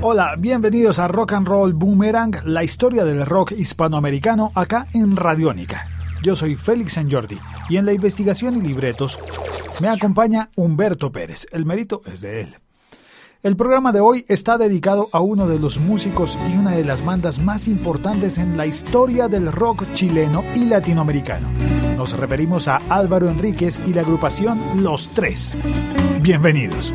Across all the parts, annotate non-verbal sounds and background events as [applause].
Hola, bienvenidos a Rock and Roll Boomerang, la historia del rock hispanoamericano acá en Radiónica. Yo soy Félix San Jordi y en la investigación y libretos me acompaña Humberto Pérez. El mérito es de él. El programa de hoy está dedicado a uno de los músicos y una de las bandas más importantes en la historia del rock chileno y latinoamericano. Nos referimos a Álvaro Enríquez y la agrupación Los Tres. Bienvenidos.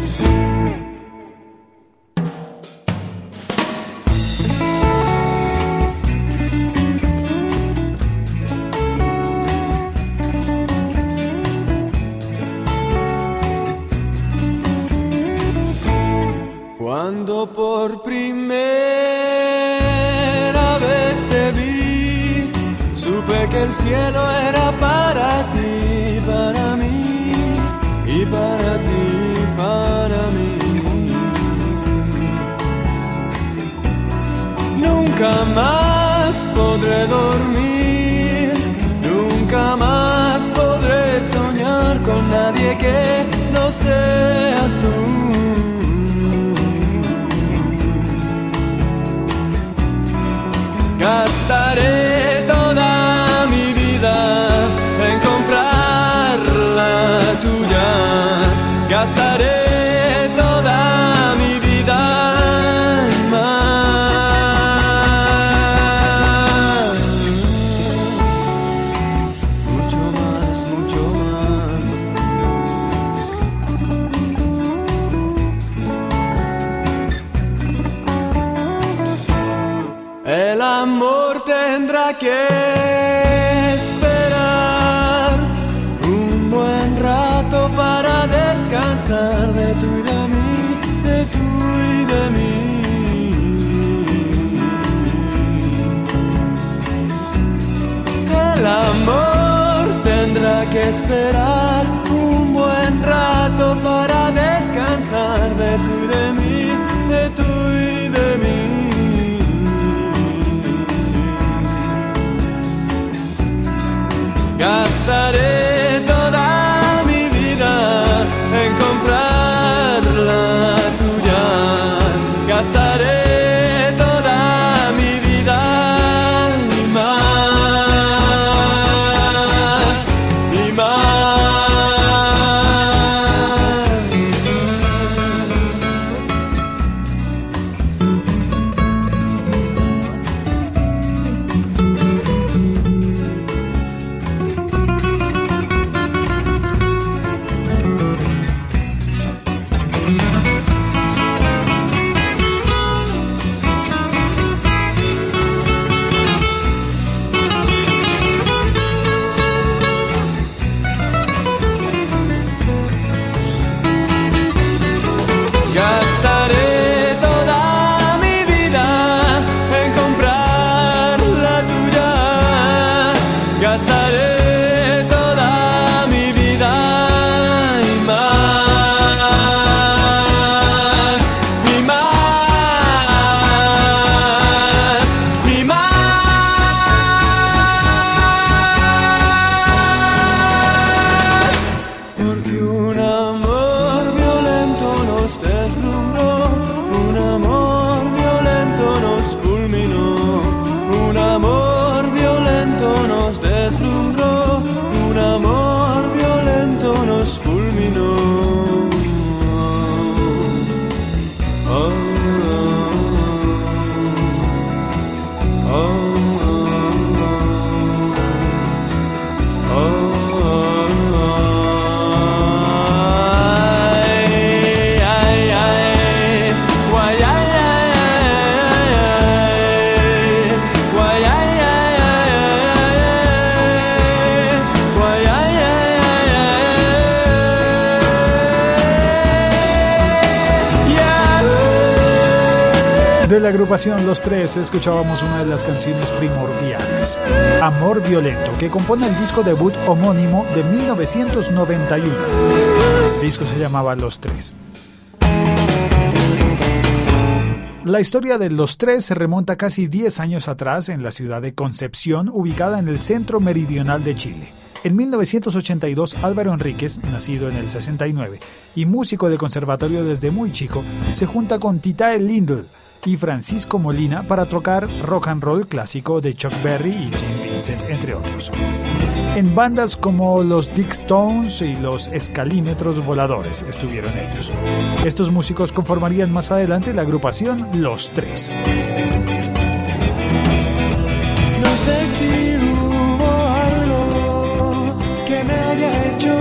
Esperar De la agrupación Los Tres escuchábamos una de las canciones primordiales, Amor Violento, que compone el disco debut homónimo de 1991. El disco se llamaba Los Tres. La historia de los tres se remonta casi 10 años atrás en la ciudad de Concepción, ubicada en el centro meridional de Chile. En 1982, Álvaro Enríquez, nacido en el 69 y músico de conservatorio desde muy chico, se junta con Titae Lindl y Francisco Molina para tocar rock and roll clásico de Chuck Berry y Jim Vincent, entre otros. En bandas como los Dick Stones y los Escalímetros Voladores estuvieron ellos. Estos músicos conformarían más adelante la agrupación Los Tres. No sé si hubo algo que me haya hecho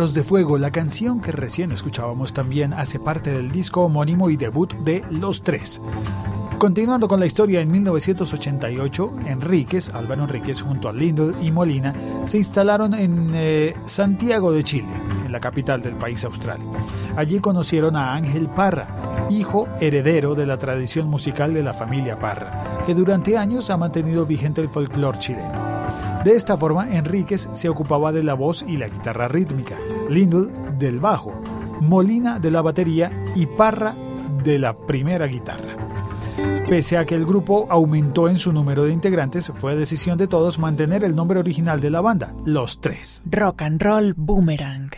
De Fuego, la canción que recién escuchábamos también hace parte del disco homónimo y debut de Los Tres. Continuando con la historia, en 1988, Enríquez, Álvaro Enríquez, junto a Lindl y Molina, se instalaron en eh, Santiago de Chile, en la capital del país austral. Allí conocieron a Ángel Parra, hijo heredero de la tradición musical de la familia Parra, que durante años ha mantenido vigente el folclore chileno. De esta forma, Enríquez se ocupaba de la voz y la guitarra rítmica, Lindl del bajo, Molina de la batería y Parra de la primera guitarra. Pese a que el grupo aumentó en su número de integrantes, fue decisión de todos mantener el nombre original de la banda, Los Tres. Rock and Roll Boomerang.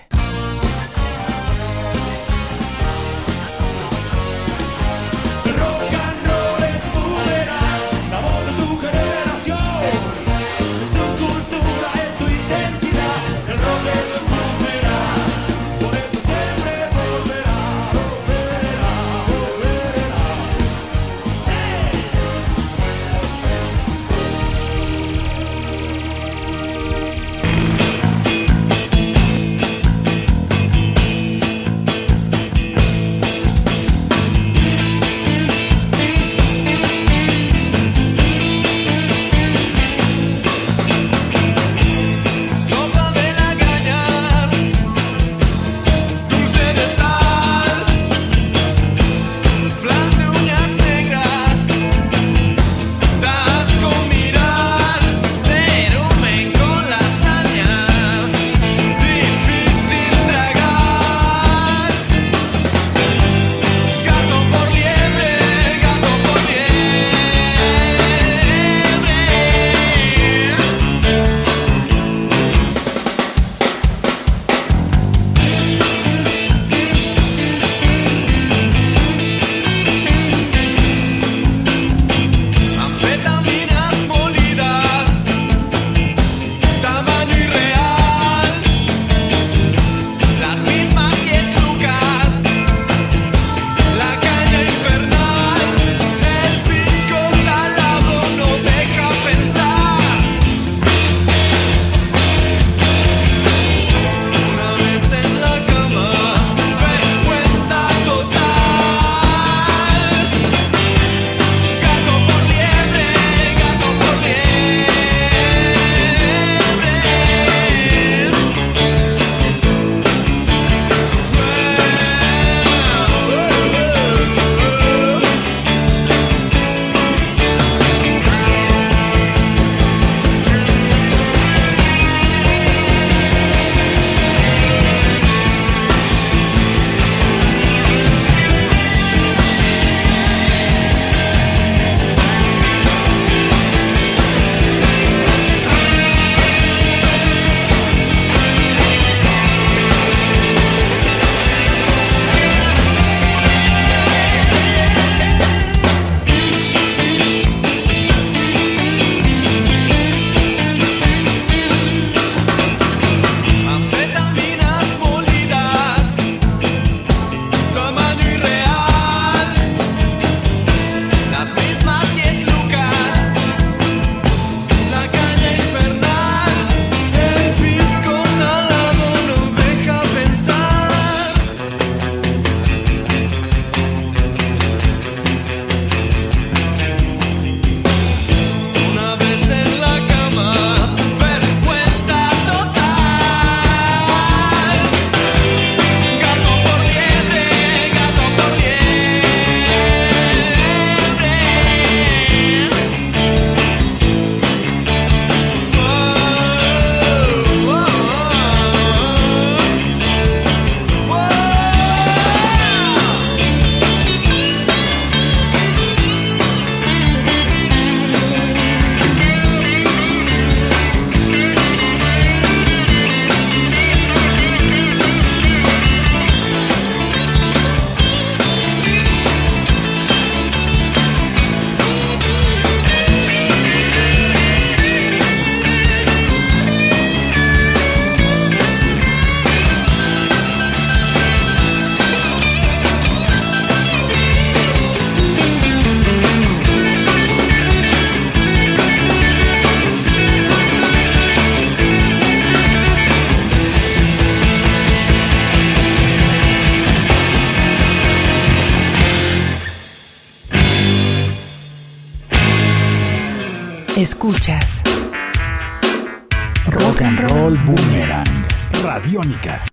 Radiónica.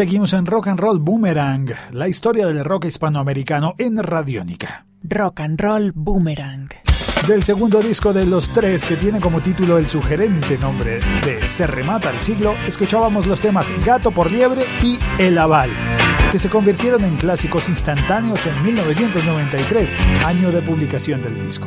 Seguimos en Rock and Roll Boomerang, la historia del rock hispanoamericano en Radiónica. Rock and Roll Boomerang. Del segundo disco de los tres, que tiene como título el sugerente nombre de Se remata el siglo, escuchábamos los temas Gato por Liebre y El Aval, que se convirtieron en clásicos instantáneos en 1993, año de publicación del disco.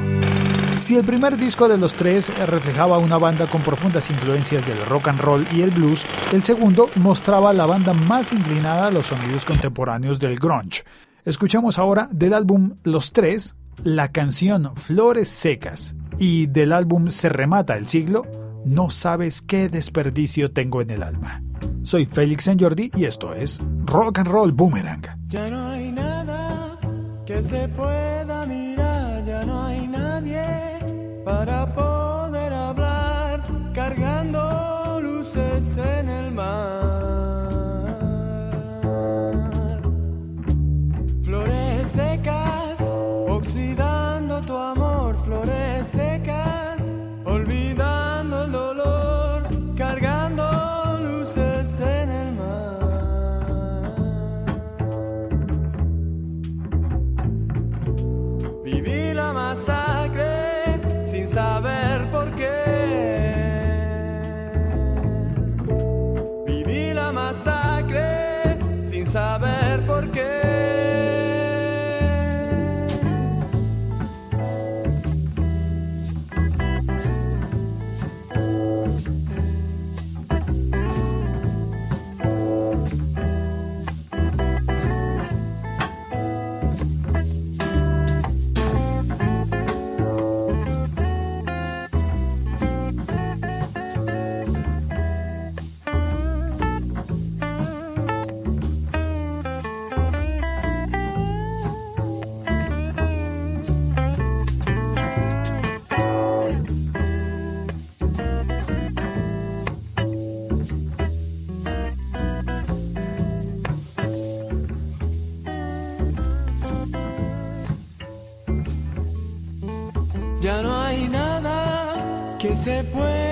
Si el primer disco de los tres reflejaba una banda con profundas influencias del rock and roll y el blues, el segundo mostraba la banda más inclinada a los sonidos contemporáneos del grunge. Escuchamos ahora del álbum Los Tres la canción Flores Secas y del álbum Se remata el siglo, No sabes qué desperdicio tengo en el alma. Soy Félix San Jordi y esto es Rock and Roll Boomerang. Ya no hay nada que se pueda mirar, ya no hay nadie para poder hablar, cargando luces en el mar. Se pueda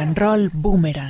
and Roll Boomerang.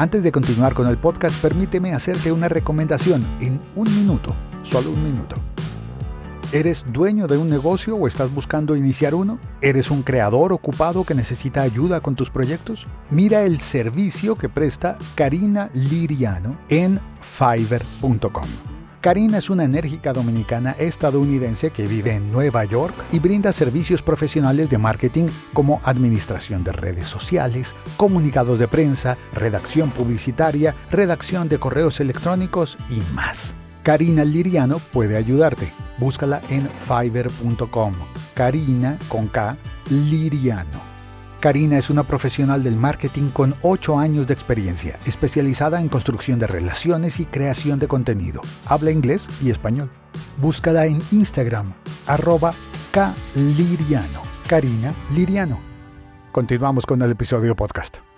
Antes de continuar con el podcast, permíteme hacerte una recomendación en un minuto, solo un minuto. ¿Eres dueño de un negocio o estás buscando iniciar uno? ¿Eres un creador ocupado que necesita ayuda con tus proyectos? Mira el servicio que presta Karina Liriano en fiverr.com. Karina es una enérgica dominicana estadounidense que vive en Nueva York y brinda servicios profesionales de marketing como administración de redes sociales, comunicados de prensa, redacción publicitaria, redacción de correos electrónicos y más. Karina Liriano puede ayudarte. Búscala en fiverr.com. Karina con K Liriano. Karina es una profesional del marketing con 8 años de experiencia, especializada en construcción de relaciones y creación de contenido. Habla inglés y español. Búscala en Instagram, arroba Kliriano. Karina Liriano. Continuamos con el episodio podcast.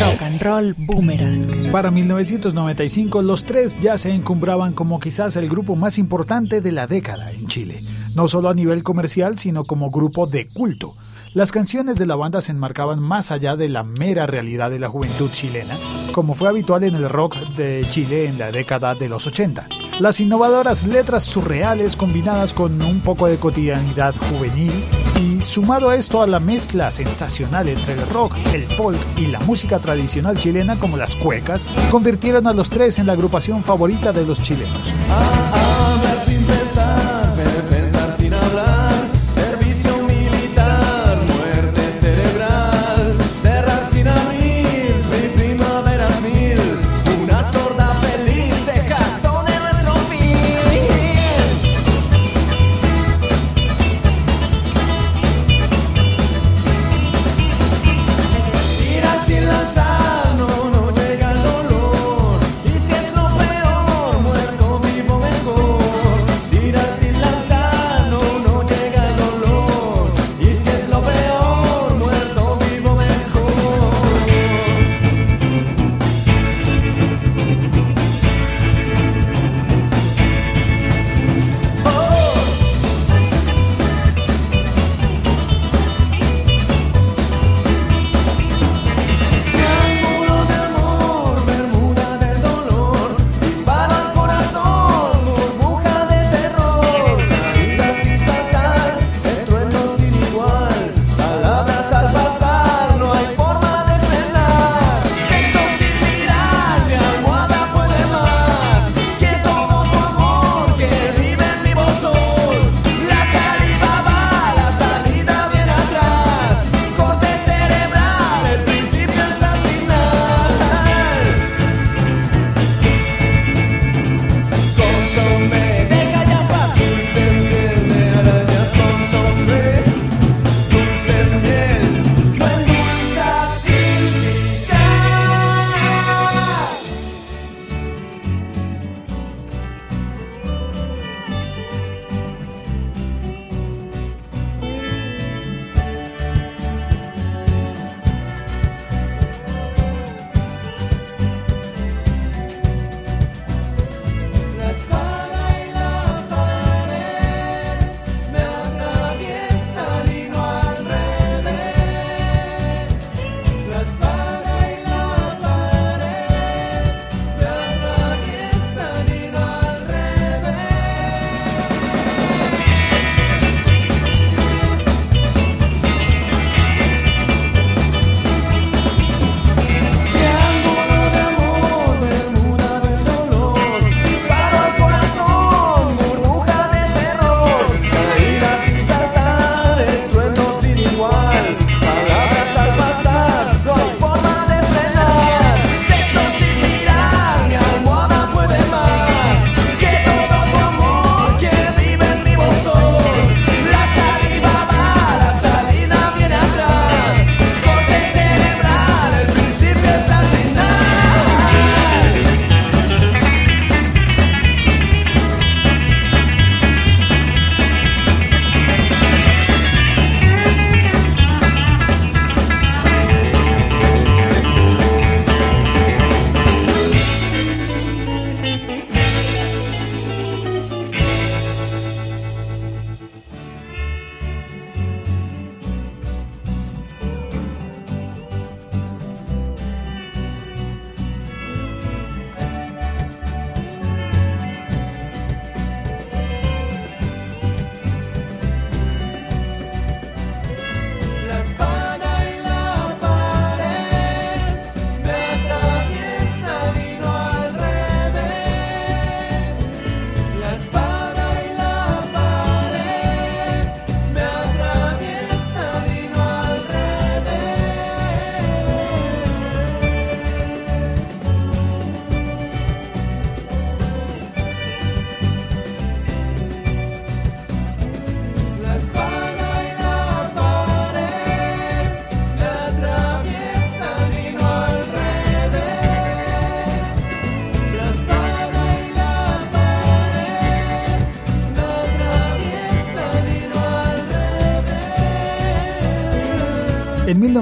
Rock and Roll Boomerang. Para 1995, los tres ya se encumbraban como quizás el grupo más importante de la década en Chile, no solo a nivel comercial, sino como grupo de culto. Las canciones de la banda se enmarcaban más allá de la mera realidad de la juventud chilena, como fue habitual en el rock de Chile en la década de los 80. Las innovadoras letras surreales combinadas con un poco de cotidianidad juvenil y sumado a esto a la mezcla sensacional entre el rock, el folk y la música tradicional chilena como las cuecas, convirtieron a los tres en la agrupación favorita de los chilenos. Hablar sin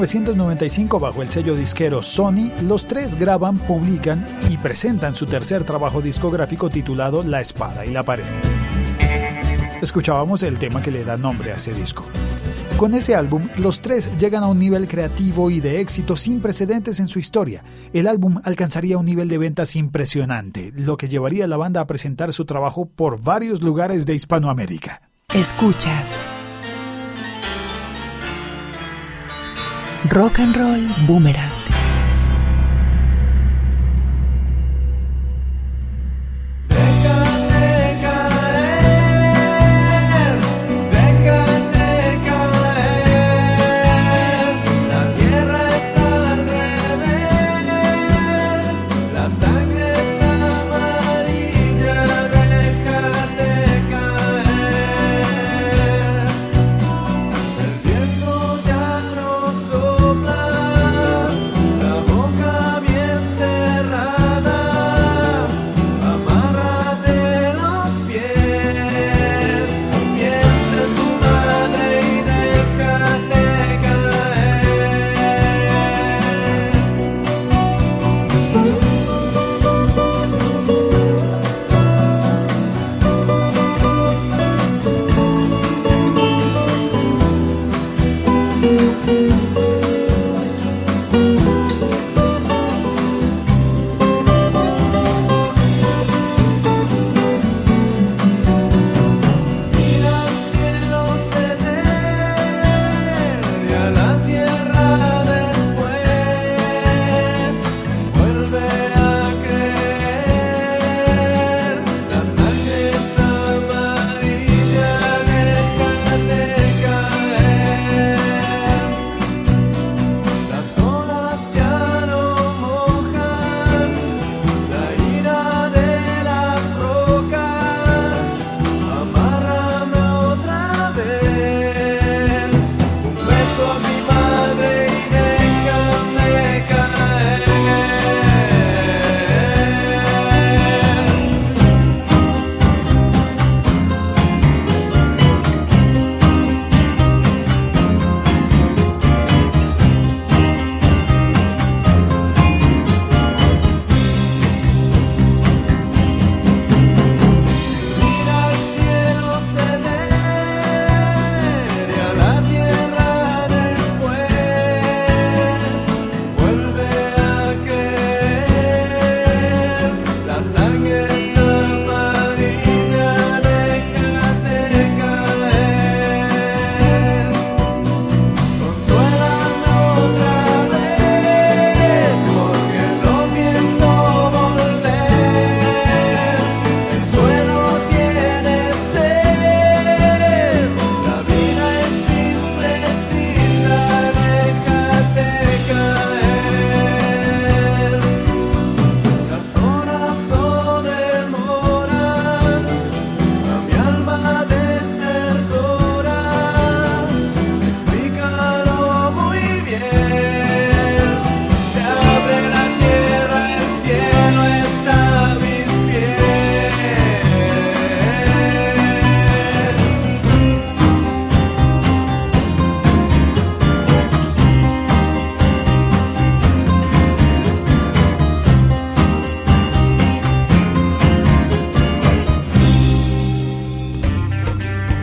1995, bajo el sello disquero Sony, los tres graban, publican y presentan su tercer trabajo discográfico titulado La Espada y la Pared. Escuchábamos el tema que le da nombre a ese disco. Con ese álbum, los tres llegan a un nivel creativo y de éxito sin precedentes en su historia. El álbum alcanzaría un nivel de ventas impresionante, lo que llevaría a la banda a presentar su trabajo por varios lugares de Hispanoamérica. Escuchas. Rock and Roll Boomerang.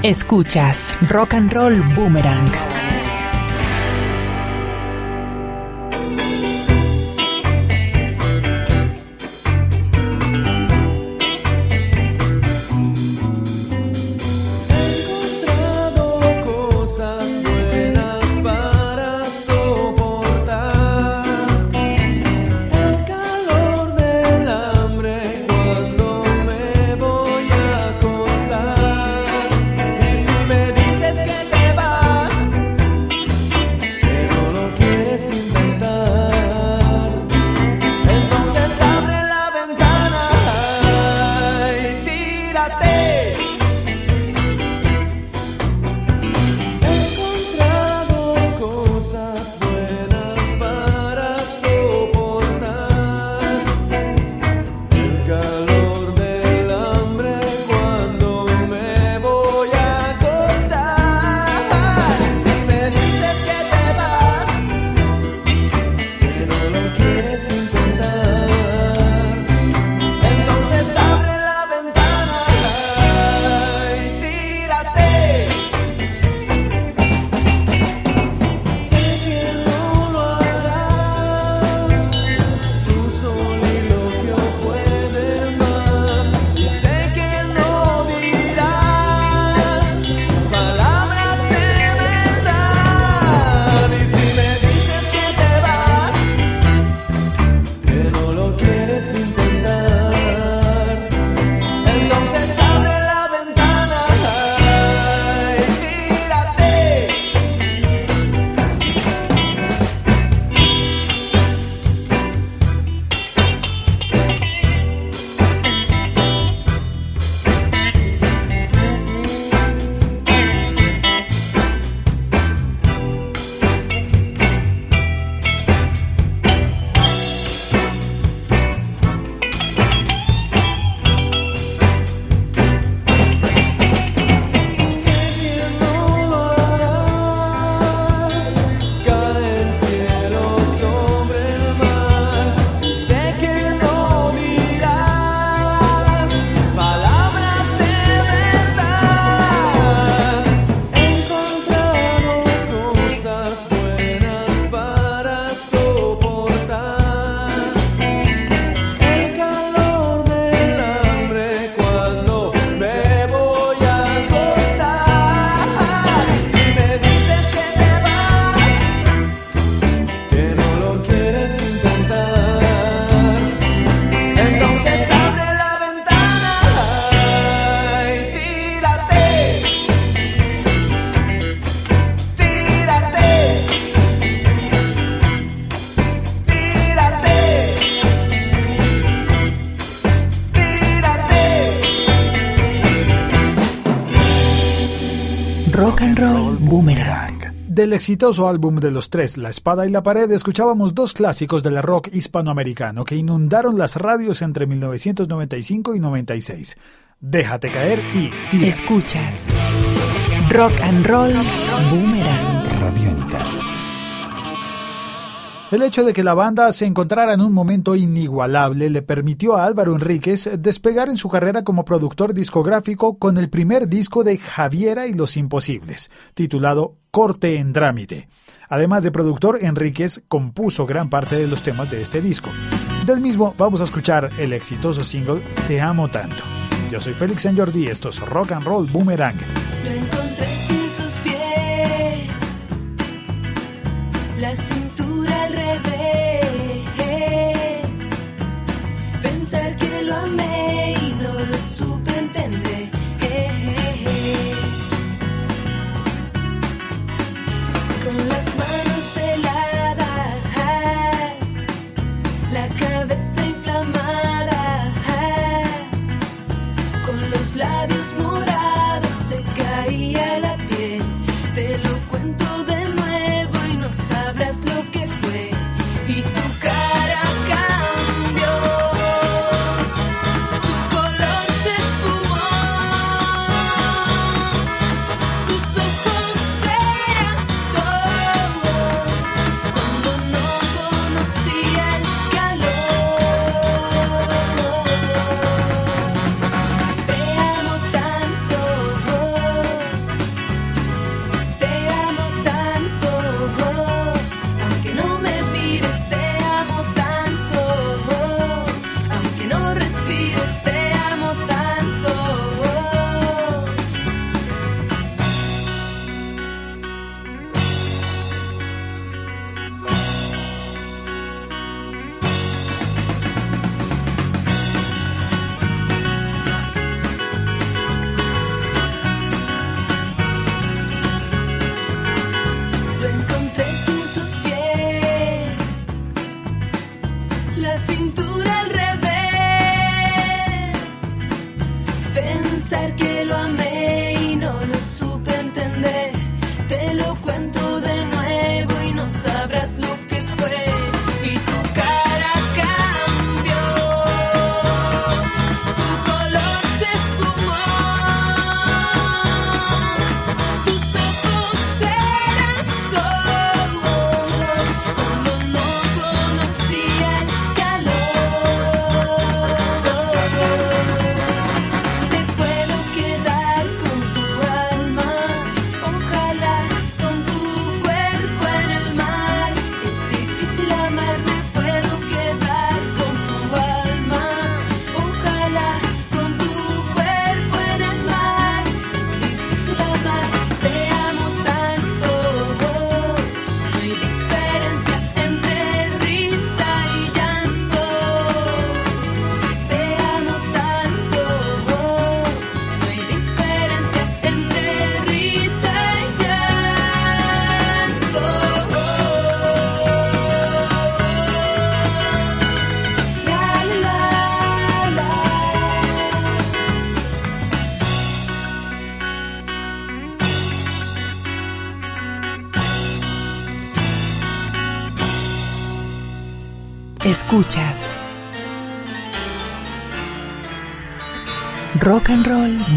Escuchas Rock and Roll Boomerang. Exitoso álbum de los tres, La Espada y la Pared, escuchábamos dos clásicos del rock hispanoamericano que inundaron las radios entre 1995 y 96. Déjate caer y tira. Escuchas Rock and Roll Boomerang. Radiónica. El hecho de que la banda se encontrara en un momento inigualable le permitió a Álvaro Enríquez despegar en su carrera como productor discográfico con el primer disco de Javiera y los Imposibles, titulado Corte en Trámite. Además de productor, Enríquez compuso gran parte de los temas de este disco. Del mismo vamos a escuchar el exitoso single Te amo tanto. Yo soy Félix San Jordi, esto es Rock and Roll Boomerang. Lo encontré sin sus pies, cintura al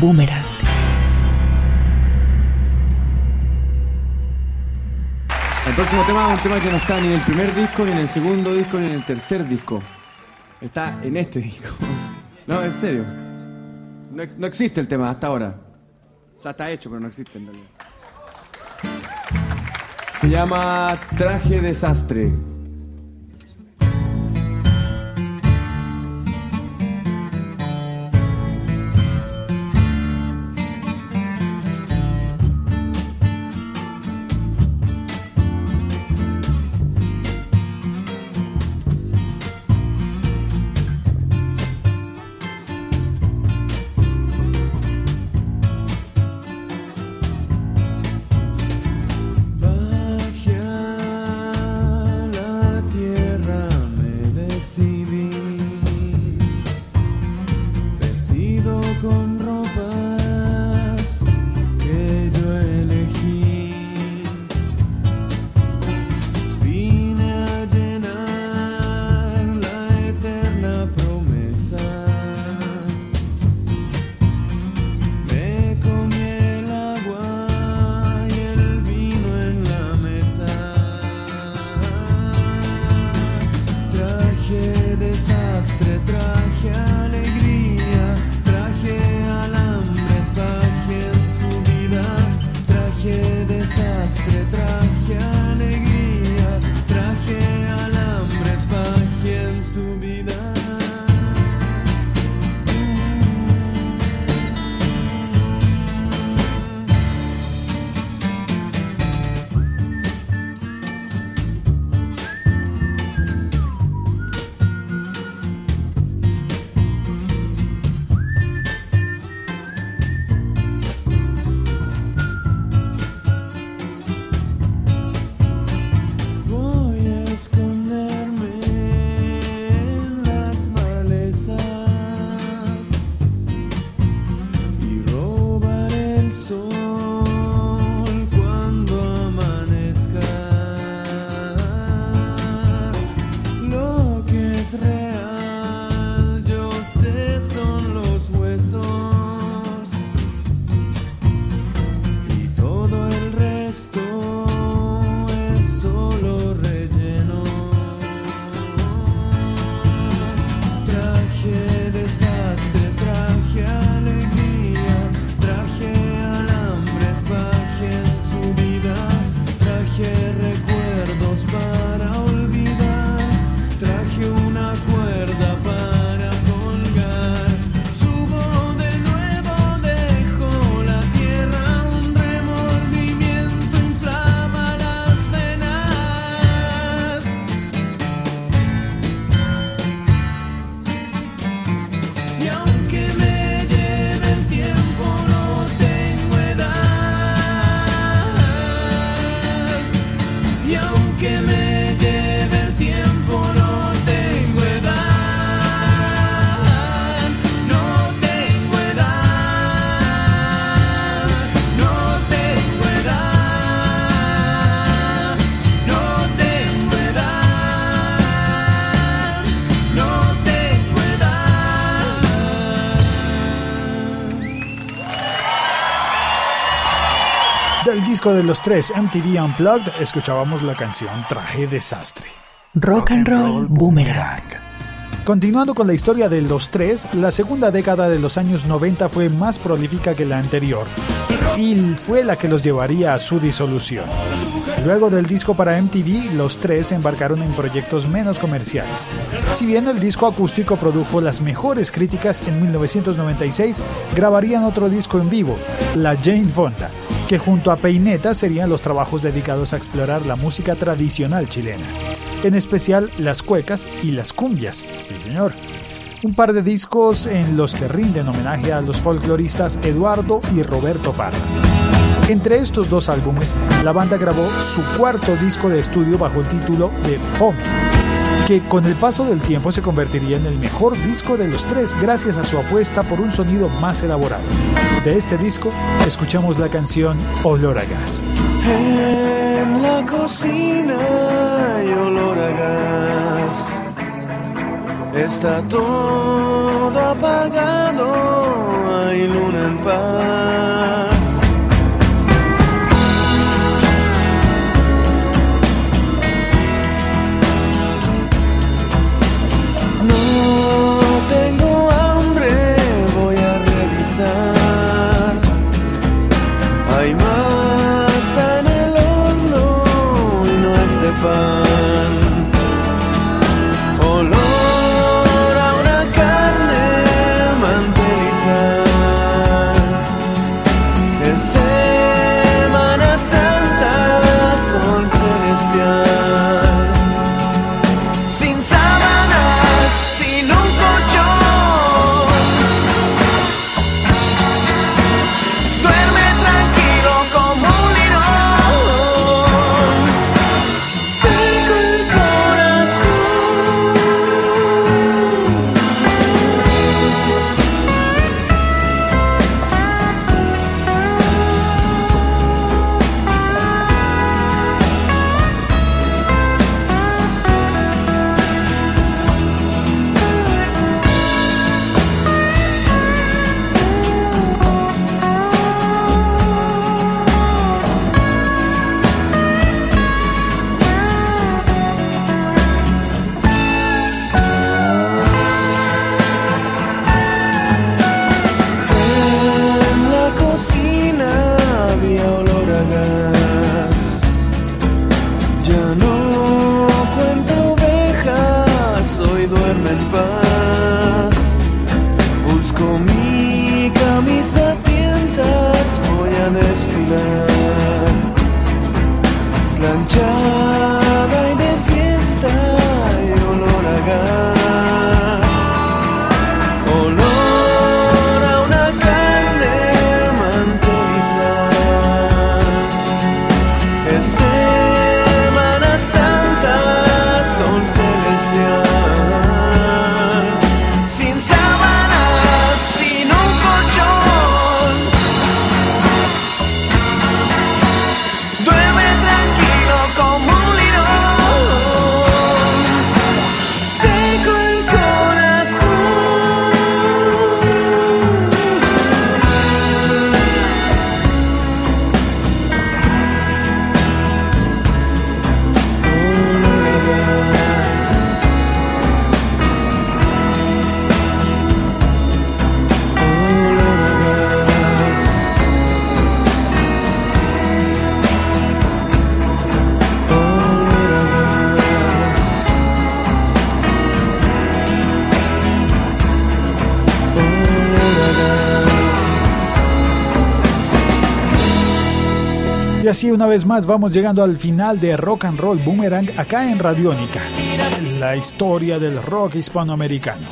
Boomerang. El próximo tema es un tema que no está ni en el primer disco, ni en el segundo disco, ni en el tercer disco. Está en este disco. [laughs] No, en serio. No, no existe el tema hasta ahora. Sea, está hecho, pero no existe en realidad. Se llama Traje Desastre. Disco de los tres MTV Unplugged escuchábamos la canción Traje Desastre. Rock and Roll Boomerang. Continuando con la historia de los tres, la segunda década de los años 90 fue más prolífica que la anterior y fue la que los llevaría a su disolución. Luego del disco para MTV, los tres embarcaron en proyectos menos comerciales. Si bien el disco acústico produjo las mejores críticas, en 1996 grabarían otro disco en vivo, La Jane Fonda, que junto a Peineta serían los trabajos dedicados a explorar la música tradicional chilena, en especial las cuecas y las cumbias, sí señor. Un par de discos en los que rinden homenaje a los folcloristas Eduardo y Roberto Parra. Entre estos dos álbumes, la banda grabó su cuarto disco de estudio bajo el título de Fome, que con el paso del tiempo se convertiría en el mejor disco de los tres gracias a su apuesta por un sonido más elaborado. De este disco, escuchamos la canción Olor a Gas. En la cocina hay olor a gas. Está todo apagado, hay luna en paz. Así una vez más vamos llegando al final de Rock and Roll Boomerang acá en Radiónica, la historia del rock hispanoamericano.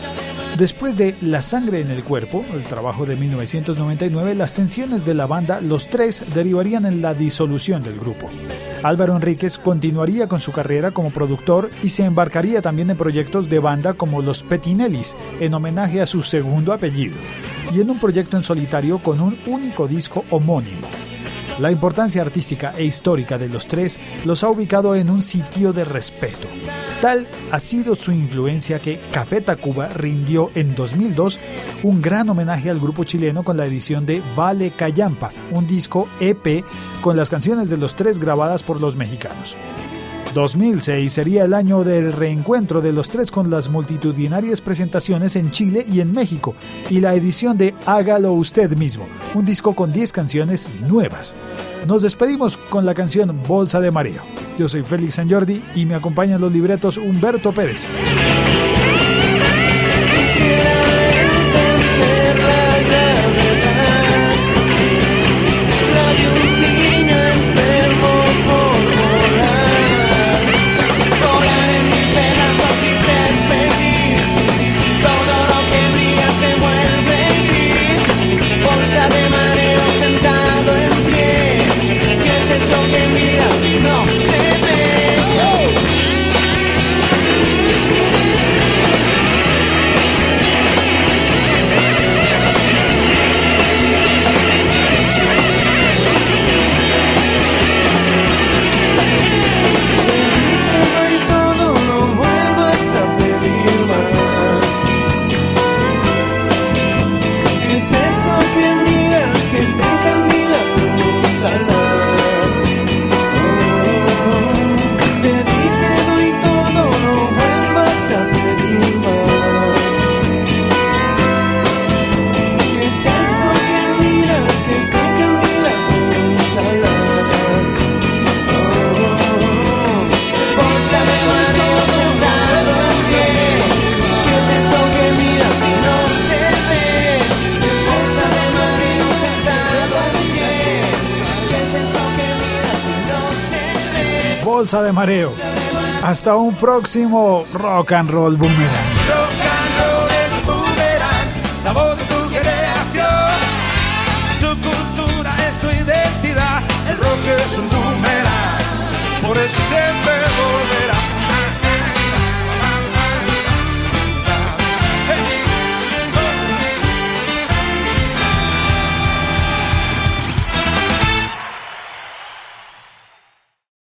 Después de La sangre en el cuerpo, el trabajo de 1999, las tensiones de la banda Los Tres derivarían en la disolución del grupo. Álvaro Enríquez continuaría con su carrera como productor y se embarcaría también en proyectos de banda como Los Petinellis, en homenaje a su segundo apellido, y en un proyecto en solitario con un único disco homónimo. La importancia artística e histórica de los tres los ha ubicado en un sitio de respeto. Tal ha sido su influencia que Café Tacuba rindió en 2002 un gran homenaje al grupo chileno con la edición de Vale Cayampa, un disco EP con las canciones de los tres grabadas por los mexicanos. 2006 sería el año del reencuentro de los tres con las multitudinarias presentaciones en Chile y en México y la edición de Hágalo usted mismo, un disco con 10 canciones nuevas. Nos despedimos con la canción Bolsa de Mareo. Yo soy Félix San Jordi y me acompañan los libretos Humberto Pérez. De Mareo. Hasta un próximo Rock and Roll Boomerang. Rock and roll es un boomerang, la voz de tu generación. Es tu cultura, es tu identidad. El rock es un boomerang, por eso siempre volverá.